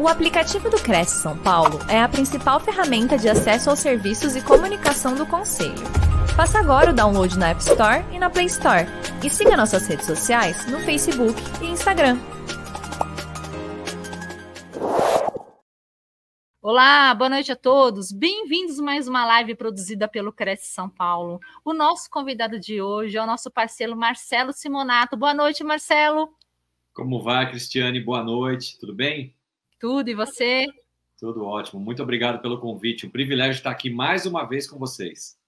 O aplicativo do Cresce São Paulo é a principal ferramenta de acesso aos serviços e comunicação do Conselho. Faça agora o download na App Store e na Play Store. E siga nossas redes sociais no Facebook e Instagram. Olá, boa noite a todos. Bem-vindos a mais uma live produzida pelo Cresce São Paulo. O nosso convidado de hoje é o nosso parceiro Marcelo Simonato. Boa noite, Marcelo. Como vai, Cristiane? Boa noite. Tudo bem? Tudo, e você? Tudo ótimo. Muito obrigado pelo convite. Um privilégio estar aqui mais uma vez com vocês.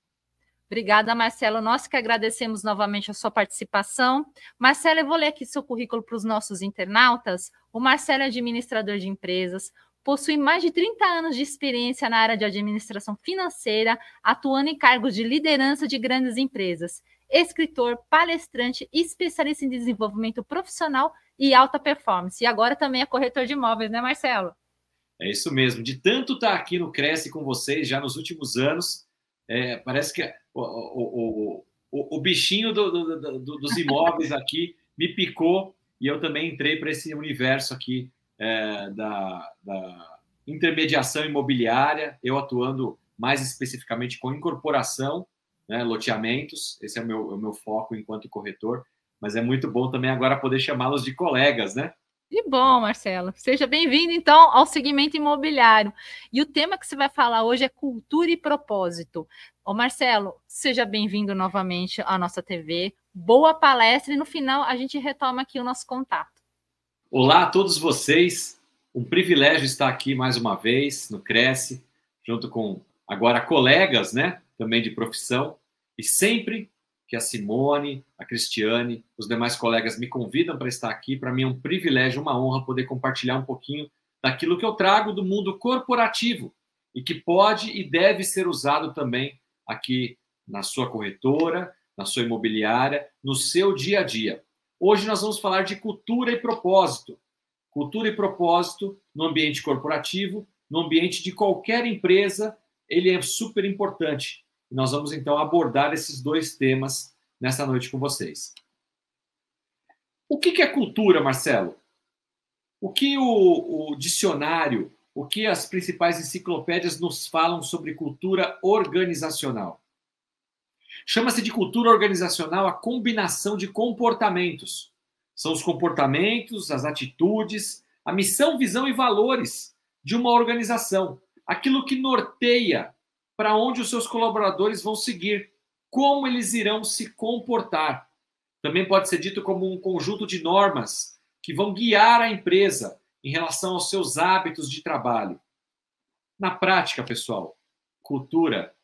Obrigada, Marcelo. Nós que agradecemos novamente a sua participação. Marcelo, eu vou ler aqui seu currículo para os nossos internautas. O Marcelo é administrador de empresas, possui mais de 30 anos de experiência na área de administração financeira, atuando em cargos de liderança de grandes empresas. Escritor, palestrante, especialista em desenvolvimento profissional e alta performance. E agora também é corretor de imóveis, né, Marcelo? É isso mesmo. De tanto estar aqui no Cresce com vocês já nos últimos anos, é, parece que o, o, o, o bichinho do, do, do, dos imóveis aqui me picou e eu também entrei para esse universo aqui é, da, da intermediação imobiliária, eu atuando mais especificamente com incorporação, né, loteamentos, esse é o meu, é o meu foco enquanto corretor, mas é muito bom também agora poder chamá-los de colegas, né? Que bom, Marcelo. Seja bem-vindo, então, ao segmento imobiliário. E o tema que você vai falar hoje é cultura e propósito. Ô, Marcelo, seja bem-vindo novamente à nossa TV. Boa palestra e no final a gente retoma aqui o nosso contato. Olá a todos vocês. Um privilégio estar aqui mais uma vez no Cresce, junto com agora colegas, né? Também de profissão. E sempre que a Simone, a Cristiane, os demais colegas me convidam para estar aqui. Para mim é um privilégio, uma honra poder compartilhar um pouquinho daquilo que eu trago do mundo corporativo e que pode e deve ser usado também aqui na sua corretora, na sua imobiliária, no seu dia a dia. Hoje nós vamos falar de cultura e propósito. Cultura e propósito no ambiente corporativo, no ambiente de qualquer empresa, ele é super importante. E nós vamos então abordar esses dois temas nessa noite com vocês. O que é cultura, Marcelo? O que o, o dicionário, o que as principais enciclopédias nos falam sobre cultura organizacional? Chama-se de cultura organizacional a combinação de comportamentos. São os comportamentos, as atitudes, a missão, visão e valores de uma organização. Aquilo que norteia para onde os seus colaboradores vão seguir, como eles irão se comportar. Também pode ser dito como um conjunto de normas que vão guiar a empresa em relação aos seus hábitos de trabalho. Na prática, pessoal, cultura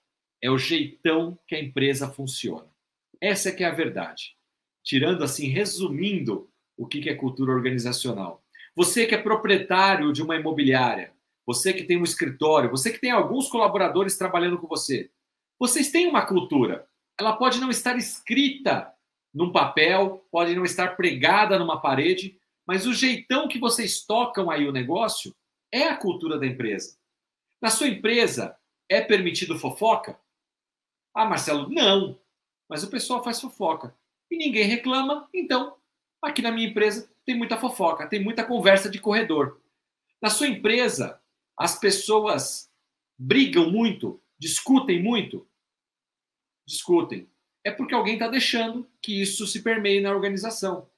é o jeitão que a empresa funciona. Essa é que é a verdade. Tirando assim, resumindo o que é cultura organizacional. Você que é proprietário de uma imobiliária, você que tem um escritório, você que tem alguns colaboradores trabalhando com você, vocês têm uma cultura. Ela pode não estar escrita num papel, pode não estar pregada numa parede, mas o jeitão que vocês tocam aí o negócio é a cultura da empresa. Na sua empresa, é permitido fofoca? Ah, Marcelo, não. Mas o pessoal faz fofoca. E ninguém reclama, então, aqui na minha empresa tem muita fofoca, tem muita conversa de corredor. Na sua empresa, as pessoas brigam muito, discutem muito? Discutem. É porque alguém está deixando que isso se permeie na organização.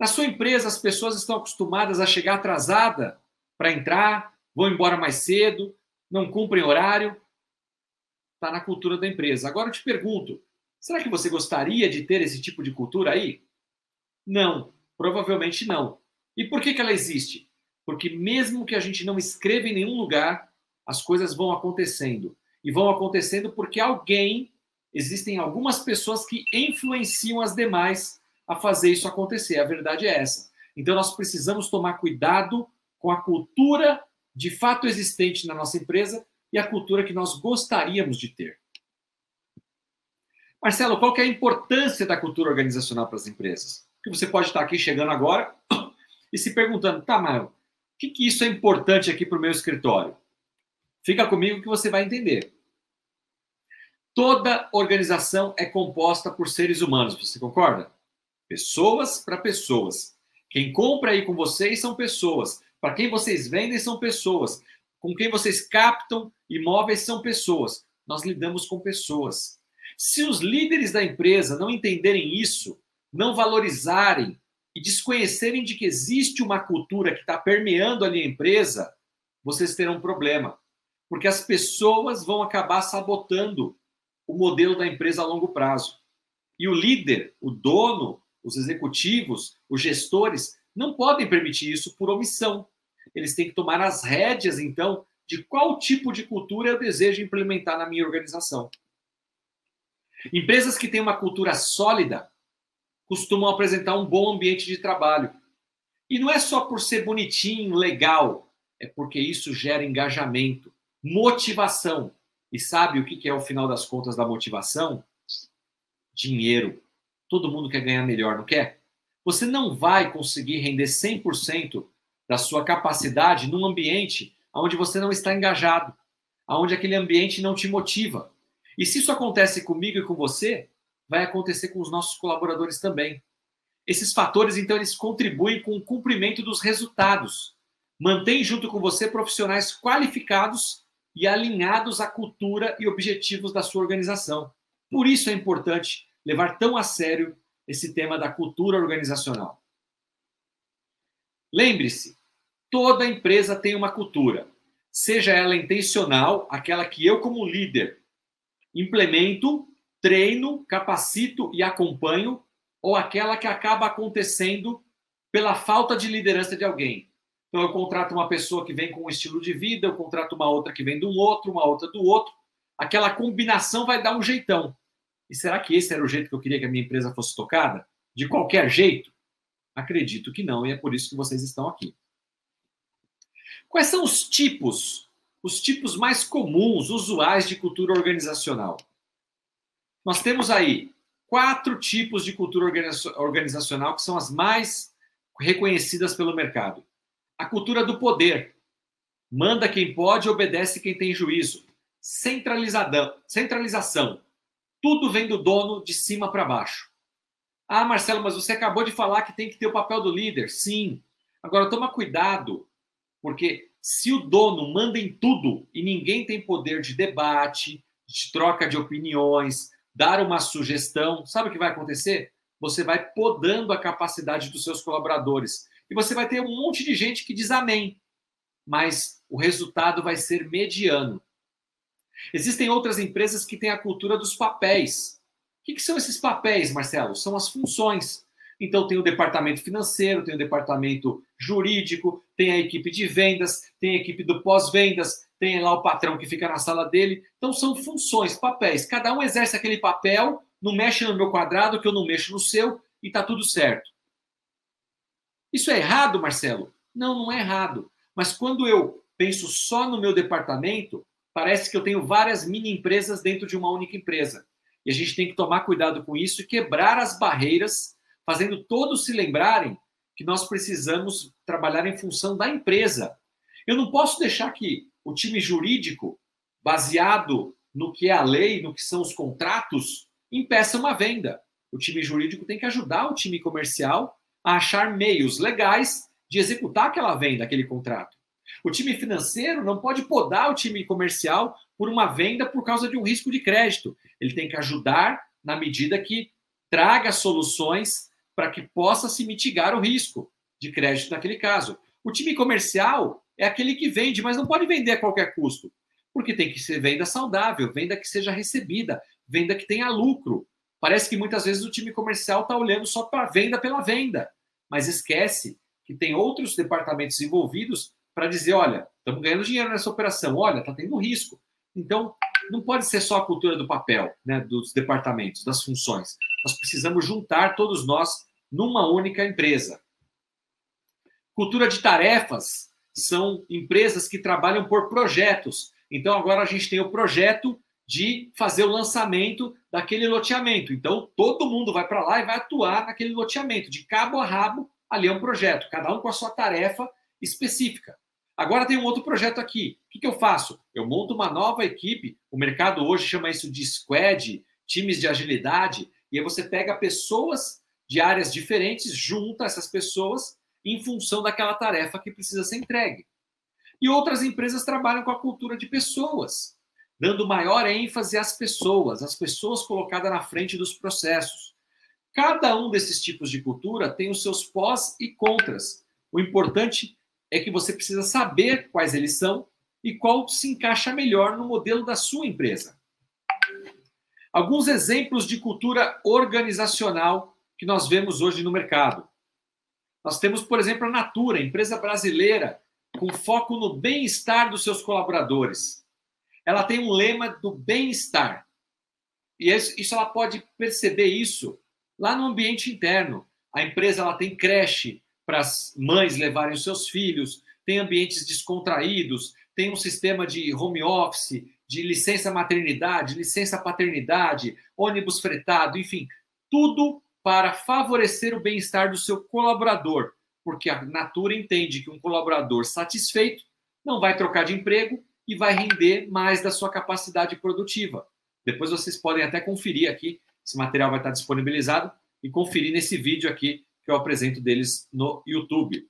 Na sua empresa, as pessoas estão acostumadas a chegar atrasada para entrar, vão embora mais cedo, não cumprem horário. Está na cultura da empresa. Agora eu te pergunto: será que você gostaria de ter esse tipo de cultura aí? Não, provavelmente não. E por que, que ela existe? Porque mesmo que a gente não escreva em nenhum lugar, as coisas vão acontecendo. E vão acontecendo porque alguém, existem algumas pessoas que influenciam as demais a fazer isso acontecer. A verdade é essa. Então nós precisamos tomar cuidado com a cultura de fato existente na nossa empresa e a cultura que nós gostaríamos de ter. Marcelo, qual é a importância da cultura organizacional para as empresas? Porque você pode estar aqui chegando agora e se perguntando, tá, Maio, que, que isso é importante aqui para o meu escritório? Fica comigo que você vai entender. Toda organização é composta por seres humanos, você concorda? Pessoas para pessoas. Quem compra aí com vocês são pessoas. Para quem vocês vendem são pessoas. Com quem vocês captam imóveis são pessoas. Nós lidamos com pessoas. Se os líderes da empresa não entenderem isso, não valorizarem e desconhecerem de que existe uma cultura que está permeando ali a empresa, vocês terão um problema. Porque as pessoas vão acabar sabotando o modelo da empresa a longo prazo. E o líder, o dono, os executivos, os gestores, não podem permitir isso por omissão. Eles têm que tomar as rédeas, então, de qual tipo de cultura eu desejo implementar na minha organização. Empresas que têm uma cultura sólida costumam apresentar um bom ambiente de trabalho. E não é só por ser bonitinho, legal, é porque isso gera engajamento, motivação. E sabe o que é o final das contas da motivação? Dinheiro. Todo mundo quer ganhar melhor, não quer? Você não vai conseguir render 100% da sua capacidade num ambiente onde você não está engajado, onde aquele ambiente não te motiva. E se isso acontece comigo e com você, vai acontecer com os nossos colaboradores também. Esses fatores, então, eles contribuem com o cumprimento dos resultados. Mantém junto com você profissionais qualificados e alinhados à cultura e objetivos da sua organização. Por isso é importante levar tão a sério esse tema da cultura organizacional. Lembre-se, toda empresa tem uma cultura, seja ela intencional, aquela que eu, como líder, implemento, treino, capacito e acompanho, ou aquela que acaba acontecendo pela falta de liderança de alguém. Então, eu contrato uma pessoa que vem com um estilo de vida, eu contrato uma outra que vem de um outro, uma outra do outro. Aquela combinação vai dar um jeitão. E será que esse era o jeito que eu queria que a minha empresa fosse tocada? De qualquer jeito? Acredito que não, e é por isso que vocês estão aqui. Quais são os tipos, os tipos mais comuns, usuais de cultura organizacional? Nós temos aí quatro tipos de cultura organizacional que são as mais reconhecidas pelo mercado. A cultura do poder. Manda quem pode, obedece quem tem juízo. Centralização. Tudo vem do dono de cima para baixo. Ah, Marcelo, mas você acabou de falar que tem que ter o papel do líder. Sim. Agora toma cuidado porque se o dono manda em tudo e ninguém tem poder de debate, de troca de opiniões, dar uma sugestão, sabe o que vai acontecer? Você vai podando a capacidade dos seus colaboradores. E você vai ter um monte de gente que diz amém, mas o resultado vai ser mediano. Existem outras empresas que têm a cultura dos papéis. O que, que são esses papéis, Marcelo? São as funções. Então, tem o departamento financeiro, tem o departamento jurídico, tem a equipe de vendas, tem a equipe do pós-vendas, tem lá o patrão que fica na sala dele. Então, são funções, papéis. Cada um exerce aquele papel, não mexe no meu quadrado, que eu não mexo no seu, e está tudo certo. Isso é errado, Marcelo? Não, não é errado. Mas quando eu penso só no meu departamento, parece que eu tenho várias mini empresas dentro de uma única empresa. E a gente tem que tomar cuidado com isso e quebrar as barreiras fazendo todos se lembrarem que nós precisamos trabalhar em função da empresa. Eu não posso deixar que o time jurídico, baseado no que é a lei, no que são os contratos, impeça uma venda. O time jurídico tem que ajudar o time comercial a achar meios legais de executar aquela venda, aquele contrato. O time financeiro não pode podar o time comercial por uma venda por causa de um risco de crédito. Ele tem que ajudar na medida que traga soluções para que possa se mitigar o risco de crédito naquele caso. O time comercial é aquele que vende, mas não pode vender a qualquer custo, porque tem que ser venda saudável, venda que seja recebida, venda que tenha lucro. Parece que muitas vezes o time comercial está olhando só para a venda pela venda, mas esquece que tem outros departamentos envolvidos para dizer: olha, estamos ganhando dinheiro nessa operação, olha, está tendo risco. Então, não pode ser só a cultura do papel, né, dos departamentos, das funções. Nós precisamos juntar todos nós numa única empresa. Cultura de tarefas são empresas que trabalham por projetos. Então, agora a gente tem o projeto de fazer o lançamento daquele loteamento. Então, todo mundo vai para lá e vai atuar naquele loteamento, de cabo a rabo, ali é um projeto, cada um com a sua tarefa específica. Agora tem um outro projeto aqui. O que, eu faço? Eu monto uma nova equipe. O mercado hoje chama isso de squad, times de agilidade. E aí você pega pessoas de áreas diferentes, junta essas pessoas em função daquela tarefa que precisa ser entregue. E outras empresas trabalham com a cultura de pessoas, dando maior ênfase às pessoas, as pessoas colocadas na frente dos processos. Cada um desses tipos de cultura tem os seus pós e contras. O importante é que você precisa saber quais eles são e qual se encaixa melhor no modelo da sua empresa. Alguns exemplos de cultura organizacional que nós vemos hoje no mercado. Nós temos, por exemplo, a Natura, empresa brasileira com foco no bem-estar dos seus colaboradores. Ela tem um lema do bem-estar. E isso ela pode perceber isso lá no ambiente interno. A empresa ela tem creche para as mães levarem os seus filhos, tem ambientes descontraídos, tem um sistema de home office, de licença maternidade, licença paternidade, ônibus fretado, enfim, tudo para favorecer o bem-estar do seu colaborador, porque a Natura entende que um colaborador satisfeito não vai trocar de emprego e vai render mais da sua capacidade produtiva. Depois vocês podem até conferir aqui, esse material vai estar disponibilizado e conferir nesse vídeo aqui que eu apresento deles no YouTube.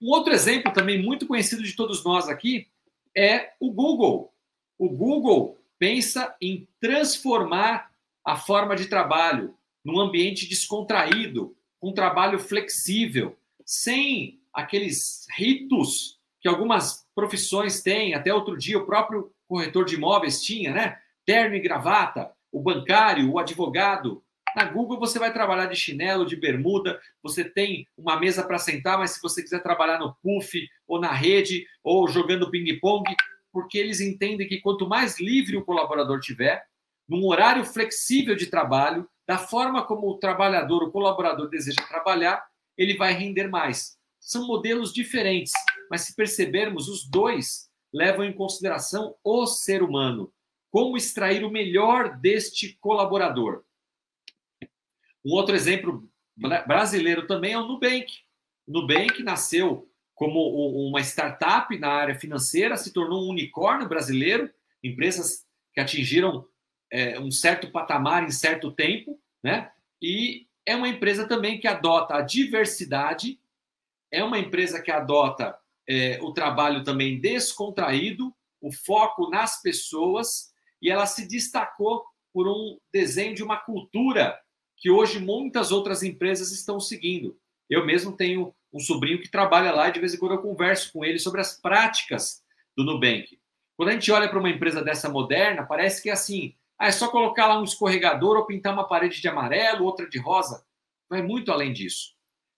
Um outro exemplo também muito conhecido de todos nós aqui é o Google. O Google pensa em transformar a forma de trabalho num ambiente descontraído, com um trabalho flexível, sem aqueles ritos que algumas profissões têm. Até outro dia, o próprio corretor de imóveis tinha, né? Terno e gravata, o bancário, o advogado. Na Google você vai trabalhar de chinelo, de bermuda, você tem uma mesa para sentar, mas se você quiser trabalhar no puff ou na rede ou jogando ping-pong, porque eles entendem que quanto mais livre o colaborador tiver, num horário flexível de trabalho, da forma como o trabalhador, o colaborador deseja trabalhar, ele vai render mais. São modelos diferentes, mas se percebermos, os dois levam em consideração o ser humano, como extrair o melhor deste colaborador. Um outro exemplo brasileiro também é o Nubank. O Nubank nasceu como uma startup na área financeira, se tornou um unicórnio brasileiro, empresas que atingiram é, um certo patamar em certo tempo, né? E é uma empresa também que adota a diversidade, é uma empresa que adota é, o trabalho também descontraído, o foco nas pessoas, e ela se destacou por um desenho de uma cultura que hoje muitas outras empresas estão seguindo. Eu mesmo tenho um sobrinho que trabalha lá e de vez em quando eu converso com ele sobre as práticas do Nubank. Quando a gente olha para uma empresa dessa moderna, parece que é assim: ah, é só colocar lá um escorregador ou pintar uma parede de amarelo, outra de rosa. Vai muito além disso.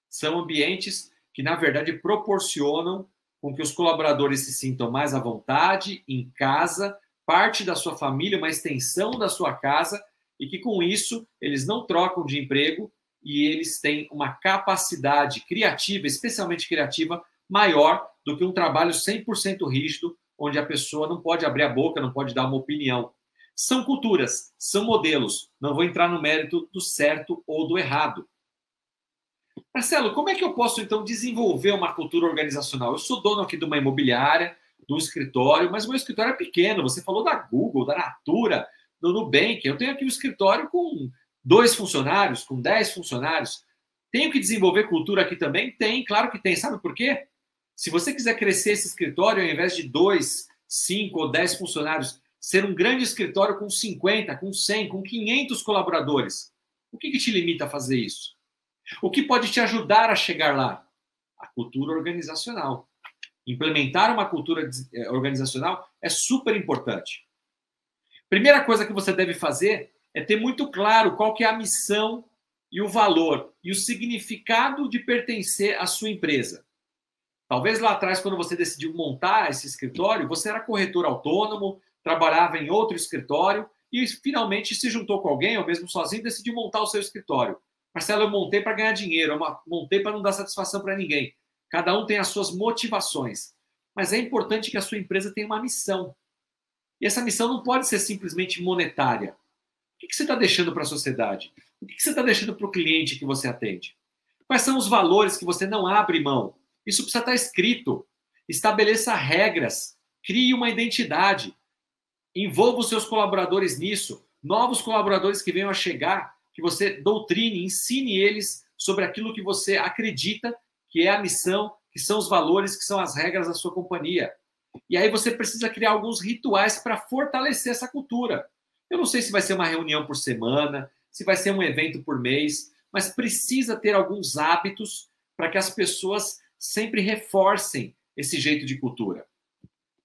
São ambientes que, na verdade, proporcionam com que os colaboradores se sintam mais à vontade, em casa, parte da sua família, uma extensão da sua casa, e que com isso eles não trocam de emprego e eles têm uma capacidade criativa, especialmente criativa, maior do que um trabalho 100% rígido, onde a pessoa não pode abrir a boca, não pode dar uma opinião. São culturas, são modelos. Não vou entrar no mérito do certo ou do errado. Marcelo, como é que eu posso então desenvolver uma cultura organizacional? Eu sou dono aqui de uma imobiliária, de um escritório, mas o meu escritório é pequeno. Você falou da Google, da Natura, do Nubank. Eu tenho aqui um escritório com dois funcionários, com dez funcionários. Tenho que desenvolver cultura aqui também? Tem, claro que tem. Sabe por quê? Se você quiser crescer esse escritório, ao invés de dois, cinco ou dez funcionários, ser um grande escritório com 50, com 100, com 500 colaboradores. O que, que te limita a fazer isso? O que pode te ajudar a chegar lá? A cultura organizacional. Implementar uma cultura eh, organizacional é super importante. Primeira coisa que você deve fazer é ter muito claro qual que é a missão e o valor e o significado de pertencer à sua empresa. Talvez lá atrás, quando você decidiu montar esse escritório, você era corretor autônomo, trabalhava em outro escritório e finalmente se juntou com alguém, ou mesmo sozinho, decidiu montar o seu escritório. Marcelo, eu montei para ganhar dinheiro, eu montei para não dar satisfação para ninguém. Cada um tem as suas motivações. Mas é importante que a sua empresa tenha uma missão. E essa missão não pode ser simplesmente monetária. O que você está deixando para a sociedade? O que você está deixando para o cliente que você atende? Quais são os valores que você não abre mão? Isso precisa estar escrito. Estabeleça regras. Crie uma identidade. Envolva os seus colaboradores nisso. Novos colaboradores que venham a chegar, que você doutrine, ensine eles sobre aquilo que você acredita que é a missão, que são os valores, que são as regras da sua companhia. E aí você precisa criar alguns rituais para fortalecer essa cultura. Eu não sei se vai ser uma reunião por semana, se vai ser um evento por mês, mas precisa ter alguns hábitos para que as pessoas sempre reforcem esse jeito de cultura.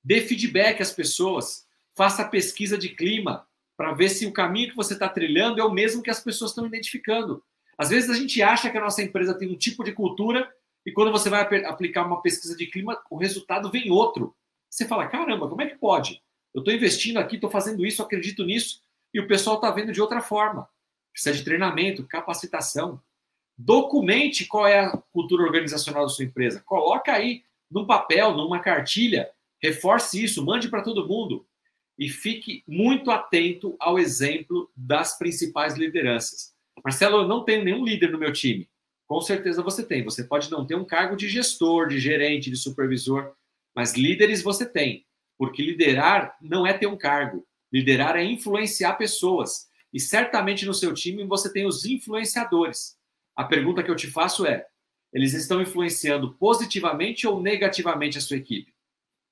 Dê feedback às pessoas, faça pesquisa de clima para ver se o caminho que você está trilhando é o mesmo que as pessoas estão identificando. Às vezes a gente acha que a nossa empresa tem um tipo de cultura e quando você vai aplicar uma pesquisa de clima, o resultado vem outro. Você fala: caramba, como é que pode? Eu estou investindo aqui, estou fazendo isso, acredito nisso, e o pessoal está vendo de outra forma. Precisa de treinamento, capacitação. Documente qual é a cultura organizacional da sua empresa. Coloca aí num papel, numa cartilha, reforce isso, mande para todo mundo e fique muito atento ao exemplo das principais lideranças. Marcelo, eu não tenho nenhum líder no meu time. Com certeza você tem. Você pode não ter um cargo de gestor, de gerente, de supervisor, mas líderes você tem. Porque liderar não é ter um cargo. Liderar é influenciar pessoas. E certamente no seu time você tem os influenciadores. A pergunta que eu te faço é: eles estão influenciando positivamente ou negativamente a sua equipe?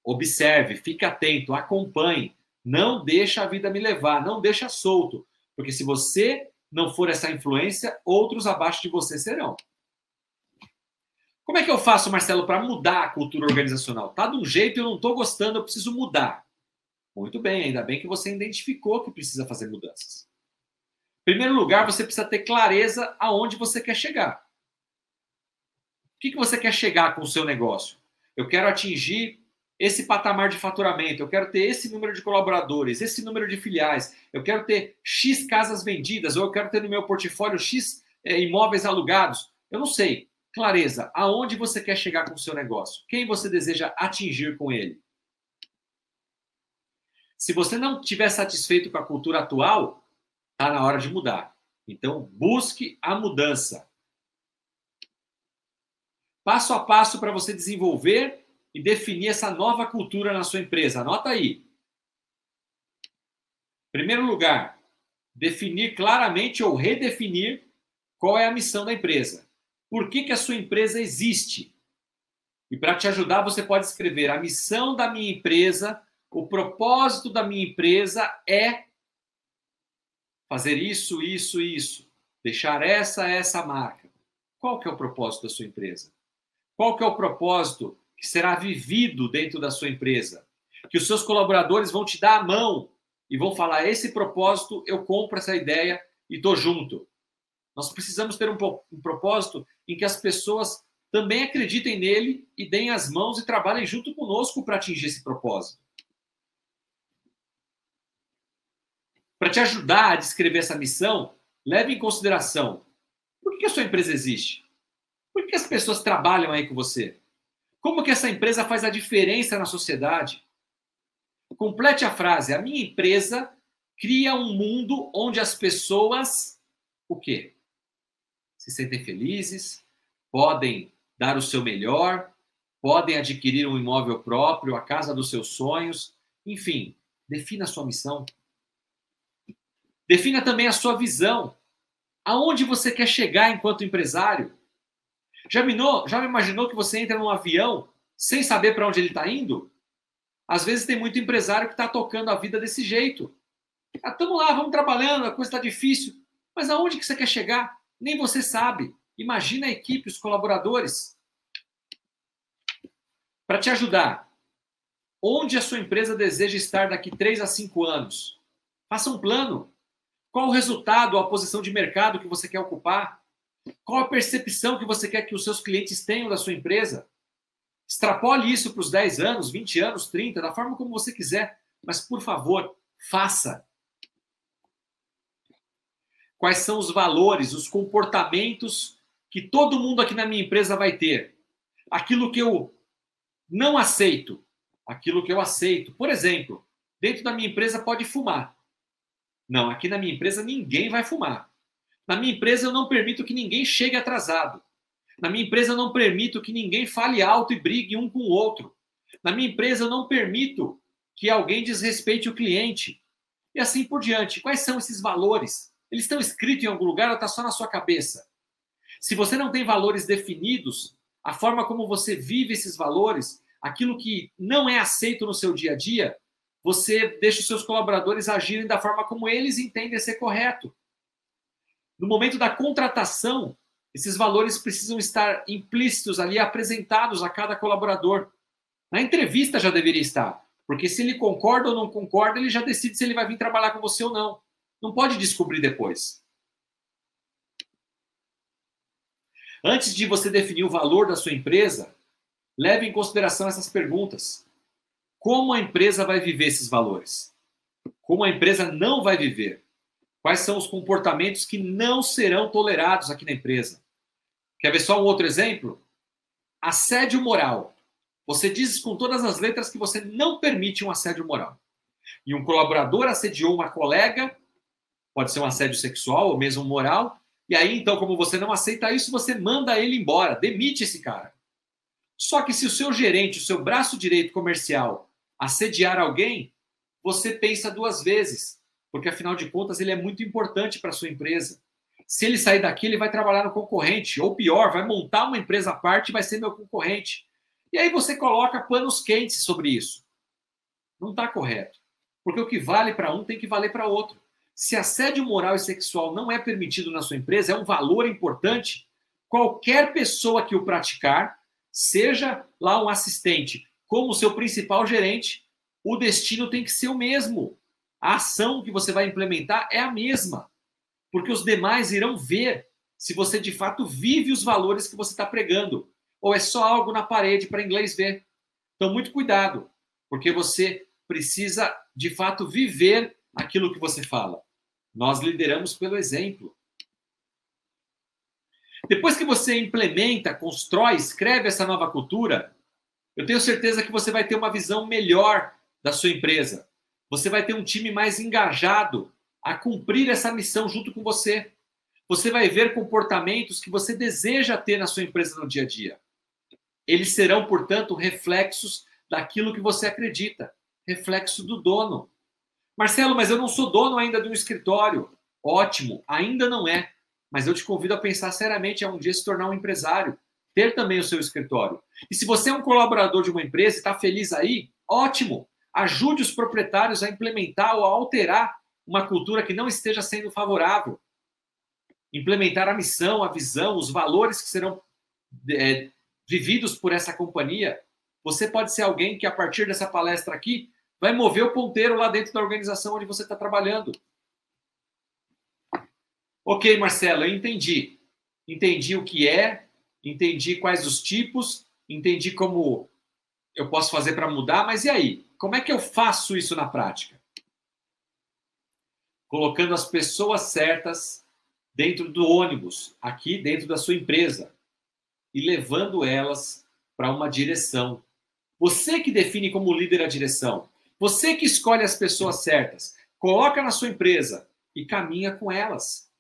Observe, fique atento, acompanhe. Não deixa a vida me levar, não deixa solto. Porque se você não for essa influência, outros abaixo de você serão. Como é que eu faço, Marcelo, para mudar a cultura organizacional? Tá de um jeito eu não estou gostando, eu preciso mudar. Muito bem, ainda bem que você identificou que precisa fazer mudanças. Em primeiro lugar, você precisa ter clareza aonde você quer chegar. O que, que você quer chegar com o seu negócio? Eu quero atingir esse patamar de faturamento, eu quero ter esse número de colaboradores, esse número de filiais, eu quero ter X casas vendidas, ou eu quero ter no meu portfólio X é, imóveis alugados. Eu não sei. Clareza, aonde você quer chegar com o seu negócio? Quem você deseja atingir com ele? Se você não estiver satisfeito com a cultura atual, está na hora de mudar. Então, busque a mudança. Passo a passo para você desenvolver e definir essa nova cultura na sua empresa. Anota aí. Primeiro lugar, definir claramente ou redefinir qual é a missão da empresa. Por que, que a sua empresa existe? E para te ajudar, você pode escrever: a missão da minha empresa, o propósito da minha empresa é fazer isso, isso, isso, deixar essa, essa marca. Qual que é o propósito da sua empresa? Qual que é o propósito que será vivido dentro da sua empresa? Que os seus colaboradores vão te dar a mão e vão falar: esse propósito, eu compro essa ideia e estou junto. Nós precisamos ter um, um propósito em que as pessoas também acreditem nele e deem as mãos e trabalhem junto conosco para atingir esse propósito. Para te ajudar a descrever essa missão, leve em consideração por que a sua empresa existe? Por que as pessoas trabalham aí com você? Como que essa empresa faz a diferença na sociedade? Complete a frase: a minha empresa cria um mundo onde as pessoas o quê? se sentem felizes, podem dar o seu melhor, podem adquirir um imóvel próprio, a casa dos seus sonhos, enfim, defina a sua missão. Defina também a sua visão. Aonde você quer chegar enquanto empresário? Já, minou, já imaginou que você entra num avião sem saber para onde ele está indo? Às vezes tem muito empresário que está tocando a vida desse jeito. Estamos ah, lá, vamos trabalhando, a coisa está difícil. Mas aonde que você quer chegar? Nem você sabe. Imagina a equipe, os colaboradores. Para te ajudar, onde a sua empresa deseja estar daqui 3 a 5 anos? Faça um plano. Qual o resultado, a posição de mercado que você quer ocupar? Qual a percepção que você quer que os seus clientes tenham da sua empresa? Extrapole isso para os 10 anos, 20 anos, 30, da forma como você quiser. Mas, por favor, faça quais são os valores, os comportamentos que todo mundo aqui na minha empresa vai ter. Aquilo que eu não aceito, aquilo que eu aceito. Por exemplo, dentro da minha empresa pode fumar. Não, aqui na minha empresa ninguém vai fumar. Na minha empresa eu não permito que ninguém chegue atrasado. Na minha empresa eu não permito que ninguém fale alto e brigue um com o outro. Na minha empresa eu não permito que alguém desrespeite o cliente. E assim por diante. Quais são esses valores? Eles estão escritos em algum lugar ou está só na sua cabeça? Se você não tem valores definidos, a forma como você vive esses valores, aquilo que não é aceito no seu dia a dia, você deixa os seus colaboradores agirem da forma como eles entendem ser correto. No momento da contratação, esses valores precisam estar implícitos ali, apresentados a cada colaborador. Na entrevista já deveria estar, porque se ele concorda ou não concorda, ele já decide se ele vai vir trabalhar com você ou não. Não pode descobrir depois. Antes de você definir o valor da sua empresa, leve em consideração essas perguntas. Como a empresa vai viver esses valores? Como a empresa não vai viver? Quais são os comportamentos que não serão tolerados aqui na empresa? Quer ver só um outro exemplo? Assédio moral. Você diz com todas as letras que você não permite um assédio moral. E um colaborador assediou uma colega, pode ser um assédio sexual ou mesmo moral, e aí então, como você não aceita isso, você manda ele embora, demite esse cara. Só que se o seu gerente, o seu braço direito comercial, assediar alguém, você pensa duas vezes, porque afinal de contas ele é muito importante para a sua empresa. Se ele sair daqui, ele vai trabalhar no concorrente, ou pior, vai montar uma empresa à parte e vai ser meu concorrente. E aí você coloca panos quentes sobre isso. Não está correto. Porque o que vale para um tem que valer para outro. Se assédio moral e sexual não é permitido na sua empresa, é um valor importante, qualquer pessoa que o praticar, seja lá um assistente, como seu principal gerente, o destino tem que ser o mesmo. A ação que você vai implementar é a mesma. Porque os demais irão ver se você de fato vive os valores que você está pregando. Ou é só algo na parede para inglês ver. Então, muito cuidado, porque você precisa de fato viver aquilo que você fala. Nós lideramos pelo exemplo. Depois que você implementa, constrói, escreve essa nova cultura, eu tenho certeza que você vai ter uma visão melhor da sua empresa. Você vai ter um time mais engajado a cumprir essa missão junto com você. Você vai ver comportamentos que você deseja ter na sua empresa no dia a dia. Eles serão, portanto, reflexos daquilo que você acredita, reflexo do dono. Marcelo, mas eu não sou dono ainda de um escritório. Ótimo, ainda não é. Mas eu te convido a pensar seriamente a um dia se tornar um empresário, ter também o seu escritório. E se você é um colaborador de uma empresa e está feliz aí, ótimo. Ajude os proprietários a implementar ou a alterar uma cultura que não esteja sendo favorável. Implementar a missão, a visão, os valores que serão é, vividos por essa companhia. Você pode ser alguém que, a partir dessa palestra aqui, vai mover o ponteiro lá dentro da organização onde você está trabalhando. Ok, Marcelo, eu entendi. Entendi o que é, entendi quais os tipos, entendi como eu posso fazer para mudar, mas e aí? Como é que eu faço isso na prática? Colocando as pessoas certas dentro do ônibus, aqui dentro da sua empresa, e levando elas para uma direção. Você que define como líder a direção. Você que escolhe as pessoas certas. Coloca na sua empresa e caminha com elas.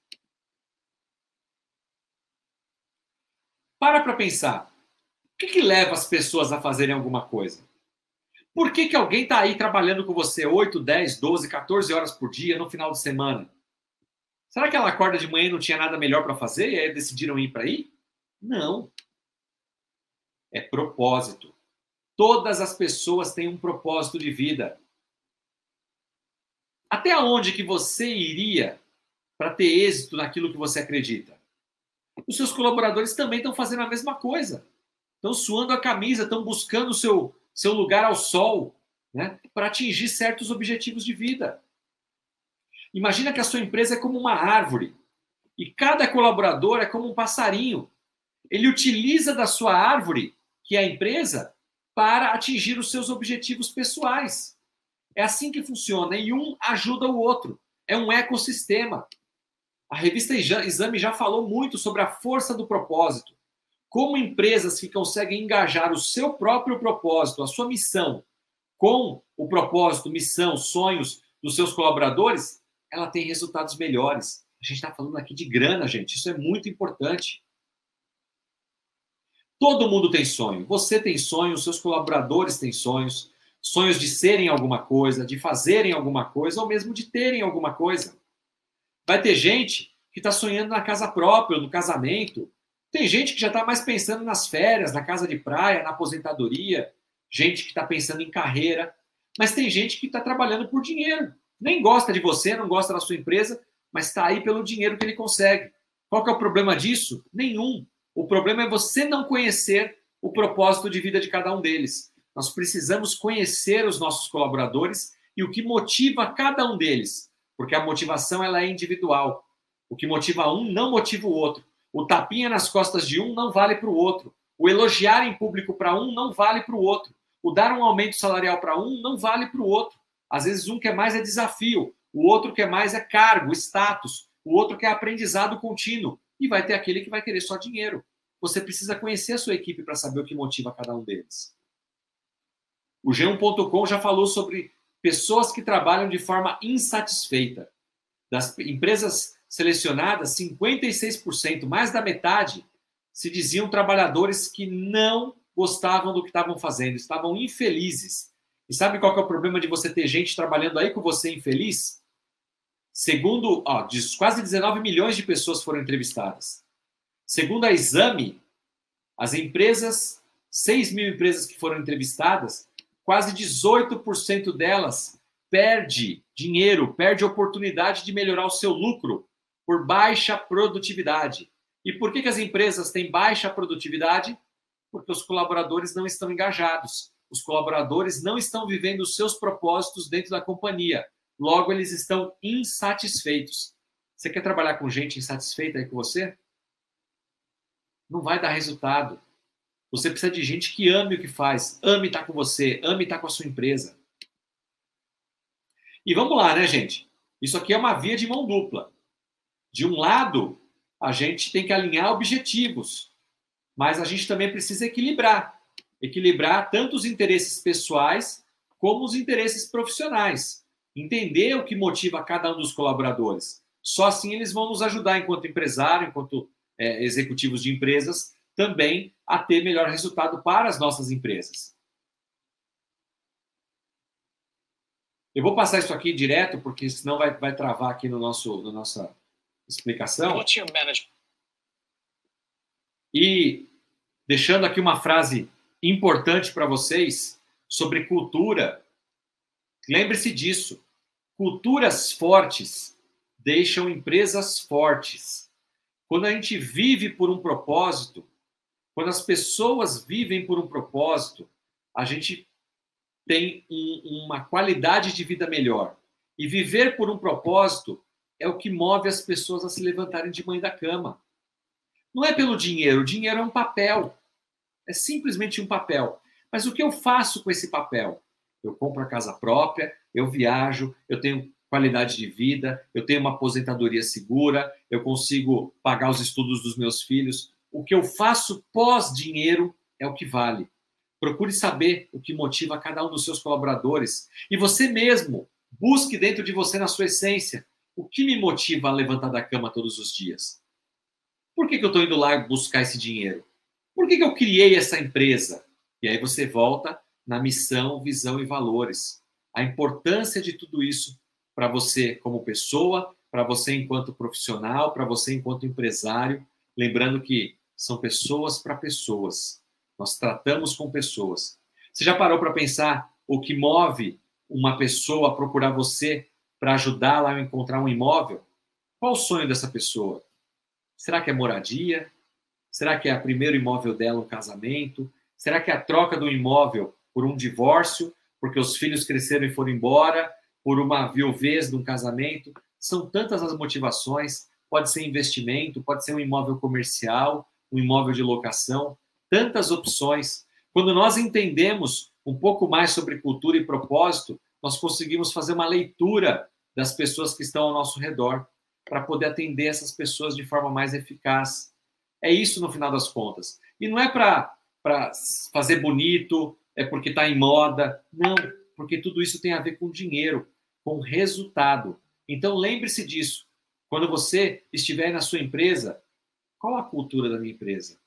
Para para pensar. O que, que leva as pessoas a fazerem alguma coisa? Por que, que alguém está aí trabalhando com você 8, 10, 12, 14 horas por dia no final de semana? Será que ela acorda de manhã e não tinha nada melhor para fazer e aí decidiram ir para aí? Não. É propósito. Todas as pessoas têm um propósito de vida. Até onde que você iria para ter êxito naquilo que você acredita? Os seus colaboradores também estão fazendo a mesma coisa. Estão suando a camisa, estão buscando o seu, seu lugar ao sol, né, para atingir certos objetivos de vida. Imagina que a sua empresa é como uma árvore e cada colaborador é como um passarinho. Ele utiliza da sua árvore, que é a empresa, para atingir os seus objetivos pessoais. É assim que funciona e um ajuda o outro. É um ecossistema. A revista Exame já falou muito sobre a força do propósito como empresas que conseguem engajar o seu próprio propósito, a sua missão, com o propósito, missão, sonhos dos seus colaboradores, ela tem resultados melhores. A gente está falando aqui de grana, gente. Isso é muito importante. Todo mundo tem sonho. Você tem sonhos, seus colaboradores têm sonhos. Sonhos de serem alguma coisa, de fazerem alguma coisa, ou mesmo de terem alguma coisa. Vai ter gente que está sonhando na casa própria, no casamento, Tem gente que já está mais pensando nas férias, na casa de praia, na aposentadoria, gente que está pensando em carreira, mas tem gente que está trabalhando por dinheiro. Nem gosta de você, não gosta da sua empresa, mas está aí pelo dinheiro que ele consegue. Qual que é o problema disso? Nenhum. O problema é você não conhecer o propósito de vida de cada um deles. Nós precisamos conhecer os nossos colaboradores e o que motiva cada um deles, porque a motivação ela é individual. O que motiva um não motiva o outro. O tapinha nas costas de um não vale para o outro. O elogiar em público para um não vale para o outro. O dar um aumento salarial para um não vale para o outro. Às vezes um quer mais é desafio, o outro quer mais é cargo, status, o outro quer aprendizado contínuo e vai ter aquele que vai querer só dinheiro. Você precisa conhecer a sua equipe para saber o que motiva cada um deles. O G1.com já falou sobre pessoas que trabalham de forma insatisfeita. Das empresas selecionadas, 56%, mais da metade, se diziam trabalhadores que não gostavam do que estavam fazendo, estavam infelizes. E sabe qual é o problema de você ter gente trabalhando aí com você infeliz? Segundo, ó, quase 19 milhões de pessoas foram entrevistadas. Segundo a Exame, as empresas, 6 mil empresas que foram entrevistadas, quase 18% delas perde dinheiro, perde oportunidade de melhorar o seu lucro por baixa produtividade. E por que, que as empresas têm baixa produtividade? Porque os colaboradores não estão engajados. Os colaboradores não estão vivendo os seus propósitos dentro da companhia. Logo, eles estão insatisfeitos. Você quer trabalhar com gente insatisfeita aí com você? não vai dar resultado. Você precisa de gente que ame o que faz, ame estar com você, ame estar com a sua empresa. E vamos lá, né, gente? Isso aqui é uma via de mão dupla. De um lado, a gente tem que alinhar objetivos, mas a gente também precisa equilibrar equilibrar tanto os interesses pessoais como os interesses profissionais. Entender o que motiva cada um dos colaboradores. Só assim eles vão nos ajudar enquanto empresário, enquanto é, executivos de empresas também a ter melhor resultado para as nossas empresas. Eu vou passar isso aqui direto, porque senão vai, vai travar aqui no nosso, na nossa explicação. E deixando aqui uma frase importante para vocês sobre cultura. Lembre-se disso. Culturas fortes deixam empresas fortes. Quando a gente vive por um propósito, quando as pessoas vivem por um propósito, a gente tem um, uma qualidade de vida melhor. E viver por um propósito é o que move as pessoas a se levantarem de manhã da cama. Não é pelo dinheiro, o dinheiro é um papel. É simplesmente um papel. Mas o que eu faço com esse papel? Eu compro a casa própria, eu viajo, eu tenho qualidade de vida, eu tenho uma aposentadoria segura, eu consigo pagar os estudos dos meus filhos. O que eu faço pós-dinheiro é o que vale. Procure saber o que motiva cada um dos seus colaboradores. E você mesmo, busque dentro de você, na sua essência, o que me motiva a levantar da cama todos os dias. Por que, que eu estou indo lá buscar esse dinheiro? Por que, que eu criei essa empresa? E aí você volta na missão, visão e valores. A importância de tudo isso para você como pessoa, para você enquanto profissional, para você enquanto empresário. Lembrando que são pessoas para pessoas. Nós tratamos com pessoas. Você já parou para pensar o que move uma pessoa a procurar você para ajudá-la a encontrar um imóvel? Qual o sonho dessa pessoa? Será que é moradia? Será que é o primeiro imóvel dela um casamento? Será que é a troca do imóvel por um divórcio, porque os filhos cresceram e foram embora? por uma viuvez de um casamento. São tantas as motivações. Pode ser investimento, pode ser um imóvel comercial, um imóvel de locação, tantas opções. Quando nós entendemos um pouco mais sobre cultura e propósito, nós conseguimos fazer uma leitura das pessoas que estão ao nosso redor para poder atender essas pessoas de forma mais eficaz. É isso no final das contas. E não é para fazer bonito, é porque está em moda. Não, porque tudo isso tem a ver com dinheiro, com resultado. Então lembre-se disso. Quando você estiver na sua empresa, qual a cultura da minha empresa?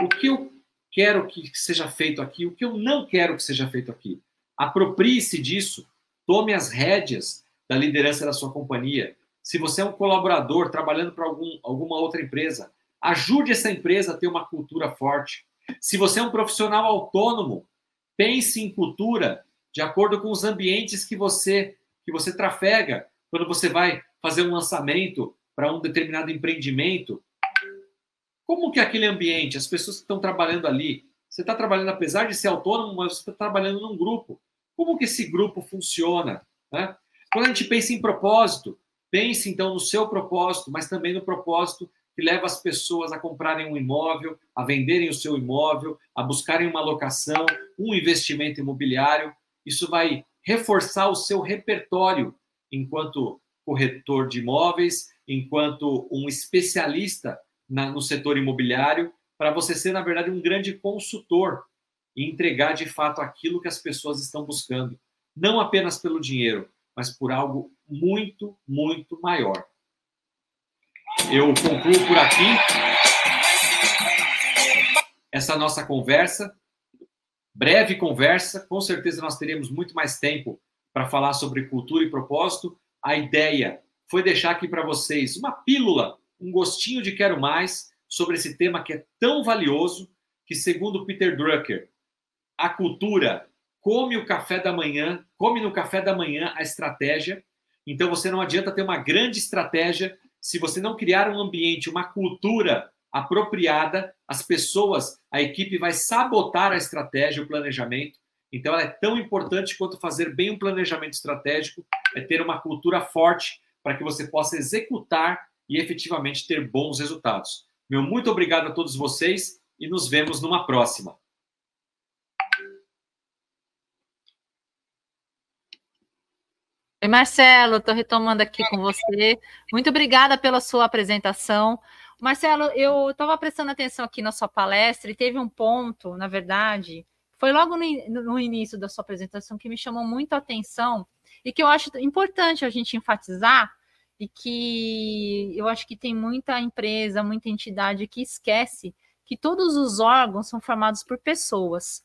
O que eu quero que seja feito aqui, o que eu não quero que seja feito aqui. Aproprie-se disso, tome as rédeas da liderança da sua companhia. Se você é um colaborador trabalhando para algum, alguma outra empresa, Ajude essa empresa a ter uma cultura forte. Se você é um profissional autônomo, pense em cultura de acordo com os ambientes que você que você trafega quando você vai fazer um lançamento para um determinado empreendimento. Como que é aquele ambiente, as pessoas que estão trabalhando ali, você está trabalhando, apesar de ser autônomo, mas você está trabalhando num grupo. Como que esse grupo funciona? Né? Quando a gente pensa em propósito, pense então no seu propósito, mas também no propósito que leva as pessoas a comprarem um imóvel, a venderem o seu imóvel, a buscarem uma locação, um investimento imobiliário. Isso vai reforçar o seu repertório enquanto corretor de imóveis, enquanto um especialista na, no setor imobiliário, para você ser, na verdade, um grande consultor e entregar de fato aquilo que as pessoas estão buscando, não apenas pelo dinheiro, mas por algo muito, muito maior. Eu concluo por aqui essa nossa conversa, breve conversa. Com certeza nós teremos muito mais tempo para falar sobre cultura e propósito. A ideia foi deixar aqui para vocês uma pílula, um gostinho de quero mais sobre esse tema que é tão valioso que, segundo Peter Drucker, a cultura come o café da manhã, come no café da manhã a estratégia. Então você não adianta ter uma grande estratégia se você não criar um ambiente, uma cultura apropriada, as pessoas, a equipe vai sabotar a estratégia, o planejamento. Então ela é tão importante quanto fazer bem um planejamento estratégico, é ter uma cultura forte para que você possa executar e efetivamente ter bons resultados. Meu muito obrigado a todos vocês e nos vemos numa próxima. Oi, Marcelo, estou retomando aqui com você. Muito obrigada pela sua apresentação. Marcelo, eu estava prestando atenção aqui na sua palestra e teve um ponto, na verdade, foi logo no, no, início da sua apresentação que me chamou muito a atenção e que eu acho importante a gente enfatizar e que eu acho que tem muita empresa, muita entidade que esquece que todos os órgãos são formados por pessoas.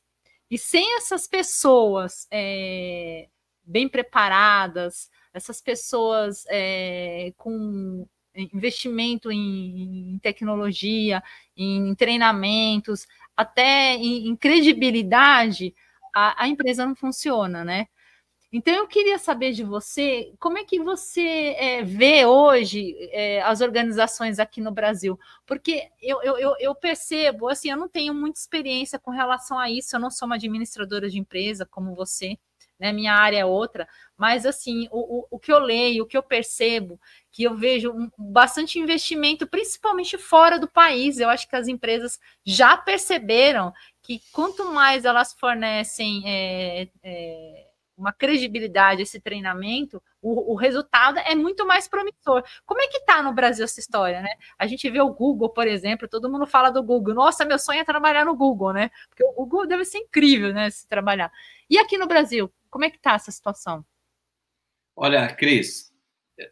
E sem essas pessoas é, bem preparadas, essas pessoas é, com investimento em, em, tecnologia, em treinamentos, até em, em credibilidade, a, a, empresa não funciona, né? Então eu queria saber de você como é que você é, vê hoje é, as organizações aqui no Brasil, porque eu, eu, eu percebo, assim, eu não tenho muita experiência com relação a isso, eu não sou uma administradora de empresa como você, né? Minha área é outra, mas assim, o, o, o que eu leio, o que eu percebo, que eu vejo um, bastante investimento, principalmente fora do país. Eu acho que as empresas já perceberam que quanto mais elas fornecem é, é, uma credibilidade esse treinamento, o, o, resultado é muito mais promissor. Como é que está no Brasil essa história, né? A gente vê o Google, por exemplo, todo mundo fala do Google. Nossa, meu sonho é trabalhar no Google, né? Porque o Google deve ser incrível, né? Se trabalhar. E aqui no Brasil, como é que está essa situação? Olha, Cris,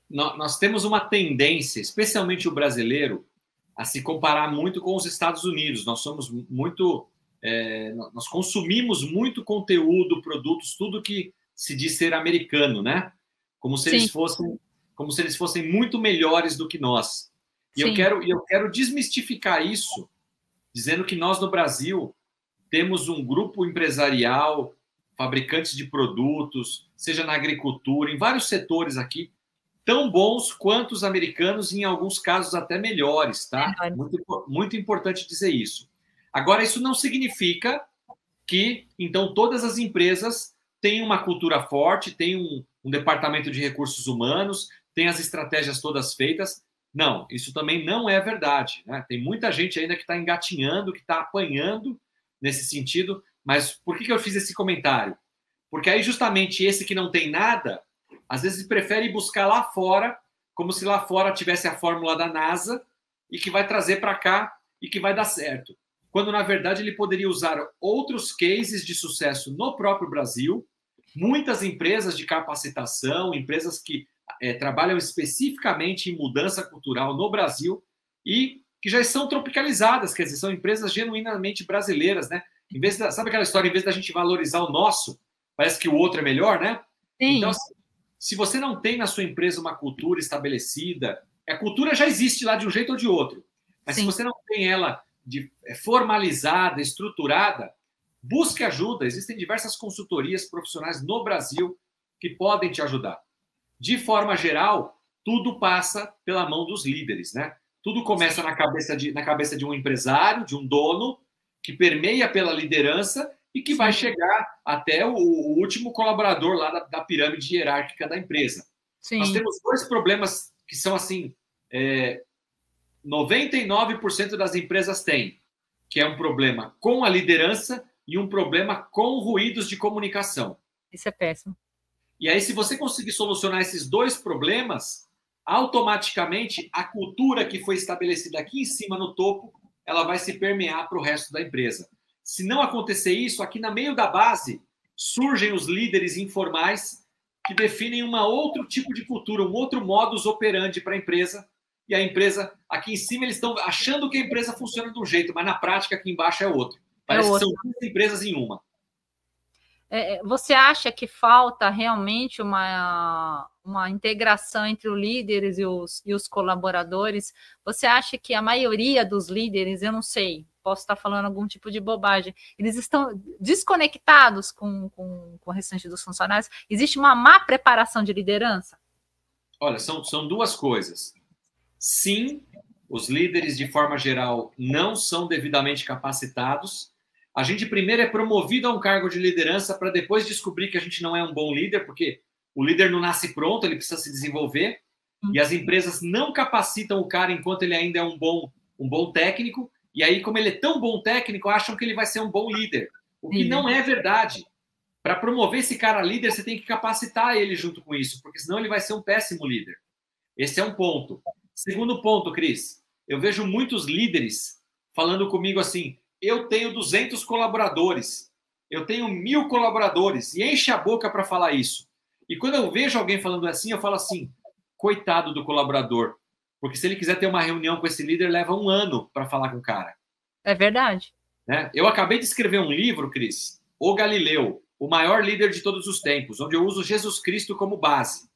nós temos uma tendência, especialmente o brasileiro, a se comparar muito com os Estados Unidos. Nós somos muito, é, nós consumimos muito conteúdo, produtos, tudo que se diz ser americano, né? Como se Sim. eles fossem, como se eles fossem muito melhores do que nós. E Sim. eu quero, eu quero desmistificar isso, dizendo que nós no Brasil temos um grupo empresarial fabricantes de produtos, seja na agricultura, em vários setores aqui, tão bons quanto os americanos, e em alguns casos até melhores, tá? Muito, muito importante dizer isso. Agora, isso não significa que, então, todas as empresas têm uma cultura forte, têm um, um departamento de recursos humanos, têm as estratégias todas feitas. Não, isso também não é verdade. Né? Tem muita gente ainda que está engatinhando, que está apanhando nesse sentido, mas por que, que eu fiz esse comentário? Porque aí, justamente, esse que não tem nada, às vezes prefere buscar lá fora, como se lá fora tivesse a fórmula da NASA e que vai trazer para cá e que vai dar certo. Quando, na verdade, ele poderia usar outros cases de sucesso no próprio Brasil, muitas empresas de capacitação, empresas que é, trabalham especificamente em mudança cultural no Brasil e que já são tropicalizadas, quer dizer, são empresas genuinamente brasileiras, né? Em vez da, sabe aquela história, em vez da gente valorizar o nosso, parece que o outro é melhor, né? Sim. Então, se você não tem na sua empresa uma cultura estabelecida, a cultura já existe lá de um jeito ou de outro. Mas Sim. se você não tem ela de, é, formalizada, estruturada, busque ajuda. Existem diversas consultorias profissionais no Brasil que podem te ajudar. De forma geral, tudo passa pela mão dos líderes, né? Tudo começa na cabeça de, na cabeça de um empresário, de um dono, que permeia pela liderança e que vai chegar até o, o último colaborador lá da, da, pirâmide hierárquica da empresa. Sim. Nós temos dois problemas que são assim: é, 99% das empresas têm, que é um problema com a liderança e um problema com ruídos de comunicação. Isso é péssimo. E aí, se você conseguir solucionar esses dois problemas, automaticamente a cultura que foi estabelecida aqui em cima no topo, ela vai se permear para o resto da empresa. Se não acontecer isso, aqui na meio da base surgem os líderes informais que definem um outro tipo de cultura, um outro modus operandi para a empresa. E a empresa, aqui em cima, eles estão achando que a empresa funciona de um jeito, mas na prática, aqui embaixo é outro. Parece é outro. que são duas empresas em uma. É, é, você acha que falta realmente uma, uma integração entre os líderes e os, e os colaboradores? Você acha que a maioria dos líderes, eu não sei, posso estar falando algum tipo de bobagem, eles estão desconectados com, com, com o restante dos funcionários? Existe uma má preparação de liderança? Olha, são, são duas coisas. Sim, os líderes, de forma geral, não são devidamente capacitados a gente primeiro é promovido a um cargo de liderança para depois descobrir que a gente não é um bom líder, porque o líder não nasce pronto, ele precisa se desenvolver. E as empresas não capacitam o cara enquanto ele ainda é um bom, um bom técnico. E aí, como ele é tão bom técnico, acham que ele vai ser um bom líder. O que não é verdade. Para promover esse cara líder, você tem que capacitar ele junto com isso, porque senão ele vai ser um péssimo líder. Esse é um ponto. Segundo ponto, Cris, eu vejo muitos líderes falando comigo assim: eu tenho 200 colaboradores, eu tenho mil colaboradores, e enche a boca para falar isso. E quando eu vejo alguém falando assim, eu falo assim: coitado do colaborador. Porque se ele quiser ter uma reunião com esse líder, leva um ano para falar com o cara. É verdade. Né? Eu acabei de escrever um livro, Cris, O Galileu, o maior líder de todos os tempos, onde eu uso Jesus Cristo como base.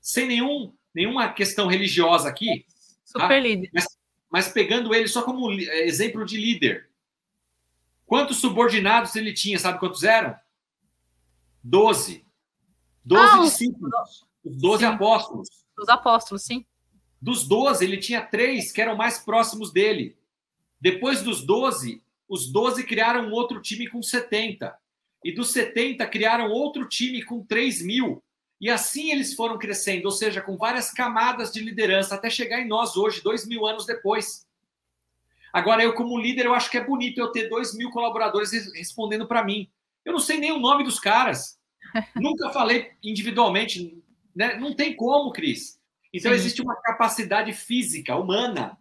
Sem nenhum, nenhuma questão religiosa aqui. Super tá? líder. Mas, mas pegando ele só como exemplo de líder. Quantos subordinados ele tinha? Sabe quantos eram? Doze. Doze ah, discípulos. Os doze apóstolos. Os apóstolos, sim. Dos doze, ele tinha três que eram mais próximos dele. Depois dos doze, os doze criaram um outro time com 70. E dos 70, criaram outro time com 3 mil. E assim eles foram crescendo, ou seja, com várias camadas de liderança, até chegar em nós hoje, dois mil anos depois. Agora, eu, como líder, eu acho que é bonito eu ter dois mil colaboradores respondendo para mim. Eu não sei nem o nome dos caras. Nunca falei individualmente. Né? Não tem como, Cris. Então, Sim. existe uma capacidade física, humana,